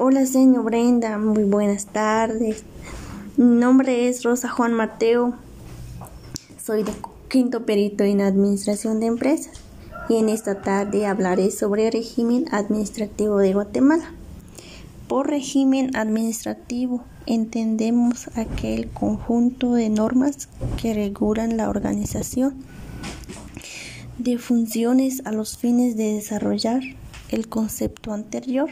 Hola, señor Brenda, muy buenas tardes. Mi nombre es Rosa Juan Mateo. Soy de quinto perito en Administración de Empresas y en esta tarde hablaré sobre el régimen administrativo de Guatemala. Por régimen administrativo entendemos aquel conjunto de normas que regulan la organización de funciones a los fines de desarrollar el concepto anterior,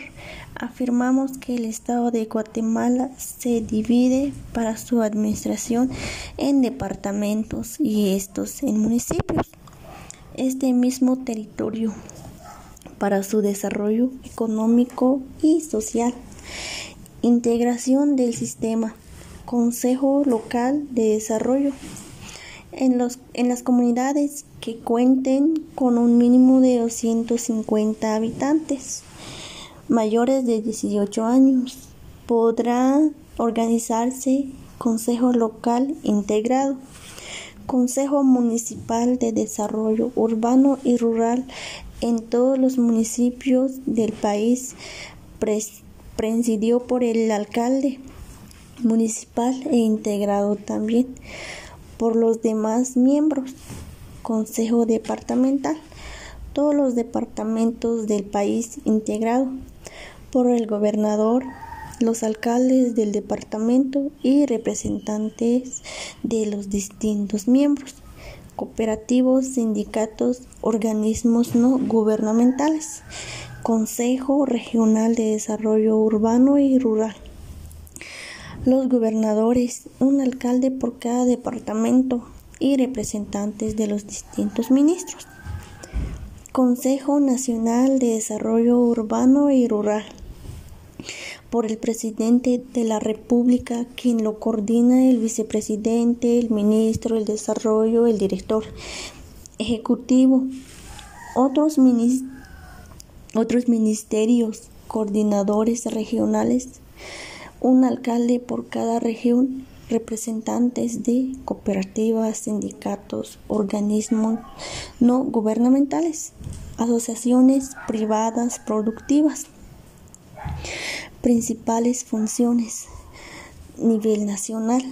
afirmamos que el Estado de Guatemala se divide para su administración en departamentos y estos en municipios. Este mismo territorio para su desarrollo económico y social. Integración del sistema. Consejo Local de Desarrollo en, los, en las comunidades que cuenten con un mínimo de 250 habitantes mayores de 18 años. Podrá organizarse Consejo Local Integrado, Consejo Municipal de Desarrollo Urbano y Rural en todos los municipios del país, presidió por el alcalde municipal e integrado también por los demás miembros. Consejo Departamental. Todos los departamentos del país integrado por el gobernador, los alcaldes del departamento y representantes de los distintos miembros, cooperativos, sindicatos, organismos no gubernamentales, Consejo Regional de Desarrollo Urbano y Rural los gobernadores, un alcalde por cada departamento y representantes de los distintos ministros. Consejo Nacional de Desarrollo Urbano y Rural por el presidente de la República, quien lo coordina el vicepresidente, el ministro del Desarrollo, el director ejecutivo, otros, otros ministerios, coordinadores regionales un alcalde por cada región, representantes de cooperativas, sindicatos, organismos no gubernamentales, asociaciones privadas productivas. Principales funciones. Nivel nacional.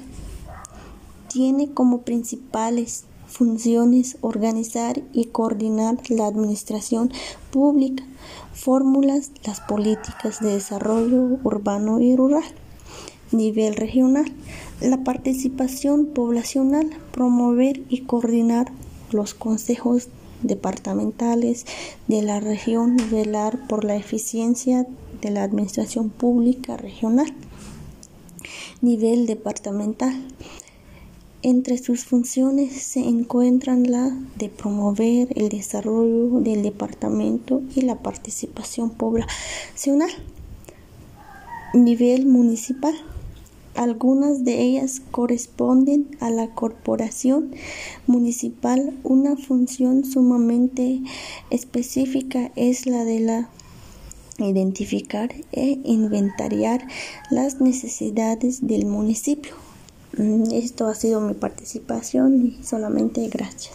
Tiene como principales funciones organizar y coordinar la administración pública, fórmulas las políticas de desarrollo urbano y rural. Nivel regional, la participación poblacional, promover y coordinar los consejos departamentales de la región, velar por la eficiencia de la administración pública regional. Nivel departamental, entre sus funciones se encuentran la de promover el desarrollo del departamento y la participación poblacional. Nivel municipal. Algunas de ellas corresponden a la corporación municipal. Una función sumamente específica es la de la identificar e inventariar las necesidades del municipio. Mm, esto ha sido mi participación y solamente gracias.